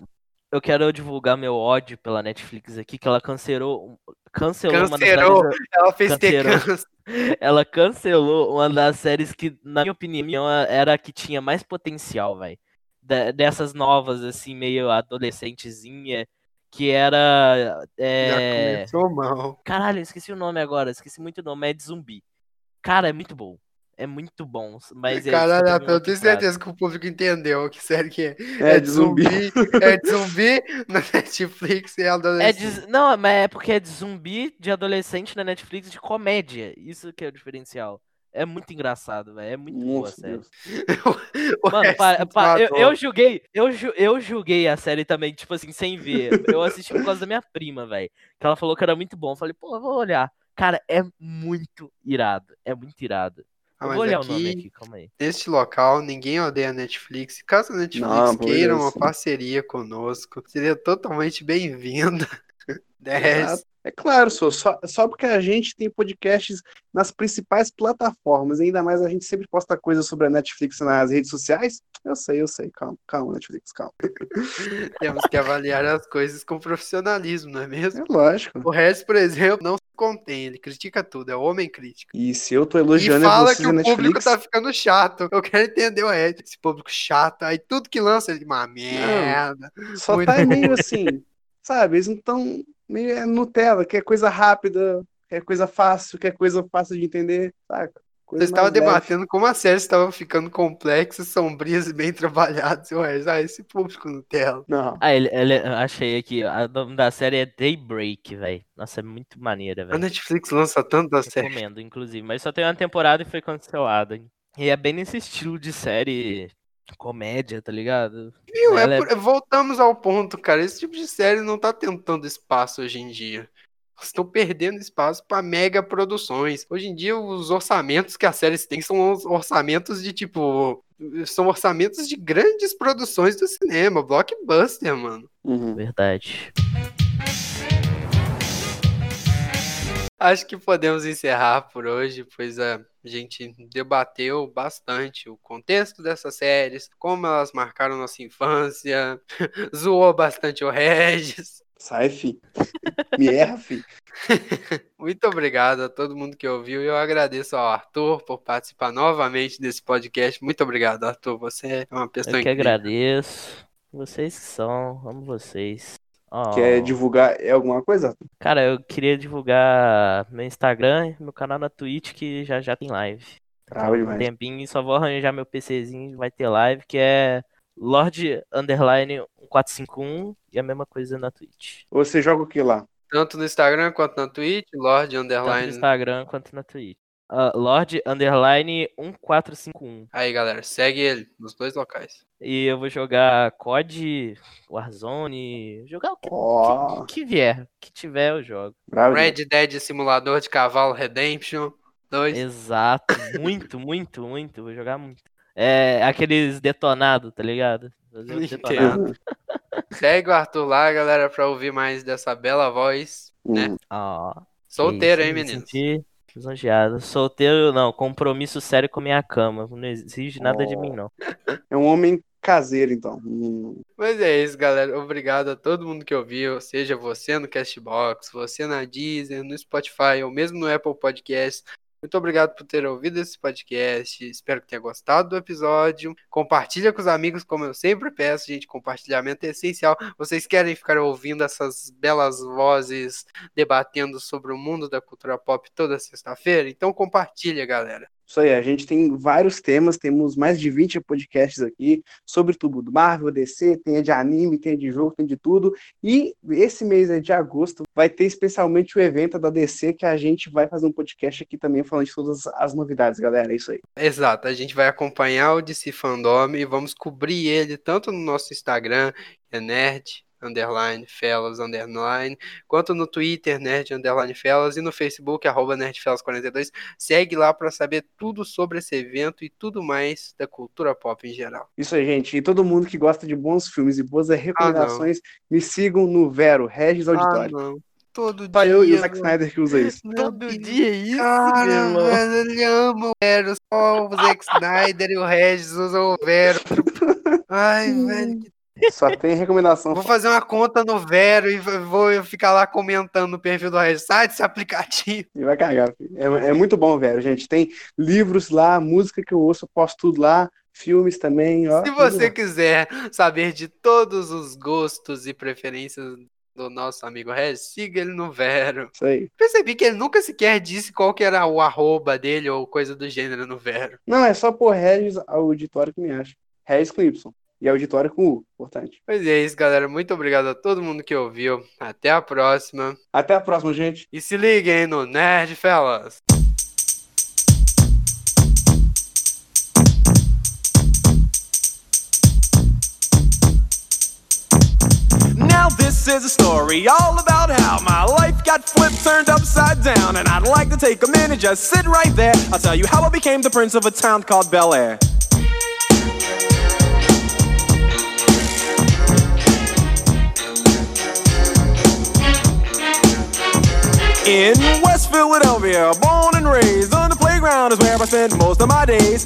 eu quero divulgar meu ódio pela Netflix aqui, que ela cancelou cancelou uma das Cancelou. séries- Ela fez ter Cancelou. câncer. ela cancelou uma das séries que, na minha opinião, era a que tinha mais potencial, velho. Dessas novas, assim, meio adolescentezinha, que era. Já É... começou mal. Caralho, eu esqueci o nome agora, esqueci muito o nome, é de zumbi. Cara, é muito bom. É muito bom. Mas é Caralho, teve eu tenho certeza que o público entendeu que série que é. É, de zumbi. É de zumbi na Netflix e É adolescente. de, não, mas é porque é de zumbi de adolescente na Netflix de comédia. Isso que é o diferencial. É muito engraçado, velho. É muito boa a Nossa, série. Mano, pa- pa- eu, eu julguei, eu, eu julguei a série também, tipo assim, sem ver. Eu assisti por causa da minha prima, velho. Que ela falou que era muito bom. Eu falei, pô, eu vou olhar. Cara, é muito irado. É muito irado. Ah, mas aqui, aqui, calma aí. Neste local, ninguém odeia a Netflix. Caso a Netflix Não, queira uma parceria conosco, seria totalmente bem-vinda. 10 é claro, só, só, porque a gente tem podcasts nas principais plataformas, ainda mais a gente sempre posta coisas sobre a Netflix nas redes sociais. Eu sei, eu sei, calma, calma, Netflix, calma. Temos que avaliar as coisas com profissionalismo, não é mesmo? É lógico. O resto, por exemplo, não se contém, ele critica tudo, é homem crítico. E se eu tô E elogiando fala vocês que o público Netflix, tá ficando chato. Eu quero entender o Ed. Esse público chato. Aí tudo que lança, ele uma merda. só muito tá meio assim, sabe? Eles não tão é Nutella, quer coisa rápida, quer coisa fácil, quer coisa fácil de entender, saca? Coisa mais leve. debatendo como as séries estavam ficando complexas, sombrias e bem trabalhadas. E Ed, ah, esse público Nutella. Não, Ah, ele, ele- achei aqui. O nome da série é Daybreak, velho. Nossa, é muito maneira, A velho. Netflix lança tanta série. Recomendo, inclusive. Mas só tem uma temporada e foi cancelada. hein? E é bem nesse estilo de série comédia, tá ligado? Viu? É é- por- Voltamos ao ponto, cara. Esse tipo de série não tá tentando espaço hoje em dia. Estão perdendo espaço para mega produções. Hoje em dia, os orçamentos que as séries têm são os orçamentos de tipo. São orçamentos de grandes produções do cinema, blockbuster, mano. Uhum. Verdade. Acho que podemos encerrar por hoje, pois a gente debateu bastante o contexto dessas séries, como elas marcaram nossa infância, zoou bastante o Regis. sai, fi. Me erra, fi. Muito obrigado a todo mundo que ouviu e eu agradeço ao Arthur por participar novamente desse podcast. Muito obrigado, Arthur. Você é uma pessoa Eu que incrível. agradeço. Vocês que são, amo vocês. Oh. Quer divulgar é alguma coisa? Cara, eu queria divulgar meu Instagram e meu canal na Twitch, que já já tem live. Bravo Um demais. tempinho, só vou arranjar meu PCzinho, vai ter live, que é Lord Underline 1451 e a mesma coisa na Twitch. Você joga o que lá? Tanto no Instagram quanto na Twitch, Lorde Tanto no Underline. Instagram quanto na Twitch. Uh, Lord Underline 1451. Aí, galera, segue ele nos dois locais. E eu vou jogar COD, Warzone, jogar o que, Ó, que, que vier. que tiver, eu jogo. bravo. Red Dead Simulador de Cavalo Redemption 2. Exato. Muito, muito, muito. Vou jogar muito. É aqueles detonados, tá ligado? Detonado. Segue o Arthur lá, galera, pra ouvir mais dessa bela voz. né? Ó. Solteiro, hein, me meninos? senti lisonjeado. Solteiro, não. Compromisso sério com minha cama. Não exige nada de Ó. mim, não. É um homem caseiro, então. Hum, Mas é isso, galera. Obrigado a todo mundo que ouviu, seja você no Castbox, você na Deezer, no Spotify ou mesmo no Apple Podcast. Muito obrigado por ter ouvido esse podcast. Espero que tenha gostado do episódio. Compartilha com os amigos, como eu sempre peço, gente. Compartilhamento é essencial. Vocês querem ficar ouvindo essas belas vozes debatendo sobre o mundo da cultura pop toda sexta-feira? Então compartilha, galera. Isso aí, a gente tem vários temas, temos mais de 20 podcasts aqui sobre tudo do Marvel, DC, tem de anime, tem de jogo, tem de tudo. E esse mês de agosto vai ter especialmente o evento da DC que a gente vai fazer um podcast aqui também falando de todas as novidades, galera. É isso aí. Exato, a gente vai acompanhar o DC Fandom e vamos cobrir ele tanto no nosso Instagram, que é nerd, underline, fellas, underline, quanto no Twitter, nerd, underline, fellas, e no Facebook, arroba nerdfellas42. Segue lá para saber tudo sobre esse evento e tudo mais da cultura pop em geral. Isso aí, gente. E todo mundo que gosta de bons filmes e boas recomendações, me sigam no Vero, Regis Auditório. Ah, não. Todo Só eu e o dia, Zack mano. Snyder que usa isso. Meu Todo Deus. dia é isso, Cara, meu irmão. velho, ele ama o Vero, só o Zack Snyder e o Regis usam o Vero. Ai, velho, que Só tem recomendação. Vou fazer uma conta no Vero e vou ficar lá comentando no perfil do Regis. Sai desse aplicativo. E vai cagar. filho. É, é muito bom, velho, gente. Tem livros lá, música que eu ouço, eu posto tudo lá, filmes também, ó. Se você lá. quiser saber de todos os gostos e preferências do nosso amigo Regis, siga ele no Vero. Isso aí. Percebi que ele nunca sequer disse qual que era o arroba dele ou coisa do gênero no Vero. Não, é só por Regis Auditório que me acha. Regis com Y. E auditório com U, importante. Pois é isso, galera. Muito obrigado a todo mundo que ouviu. Até a próxima. Até a próxima, gente. E se liguem no Nerd Fellas. Now this is a story all about how my life got flipped, turned upside down, and I'd like to take a minute, just sit right there. I'll tell you how I became the prince of a town called Bel Air. In West Philadelphia, born and raised on the playground is where I spent most of my days.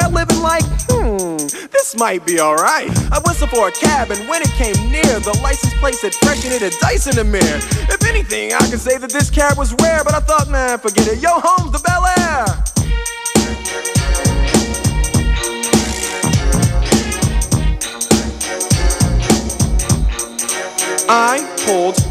living like? Hmm, this might be alright. I whistled for a cab and when it came near, the license plate said fresh and it had dice in the mirror. If anything, I could say that this cab was rare, but I thought, man, forget it. Yo, home's the Bel Air. I pulled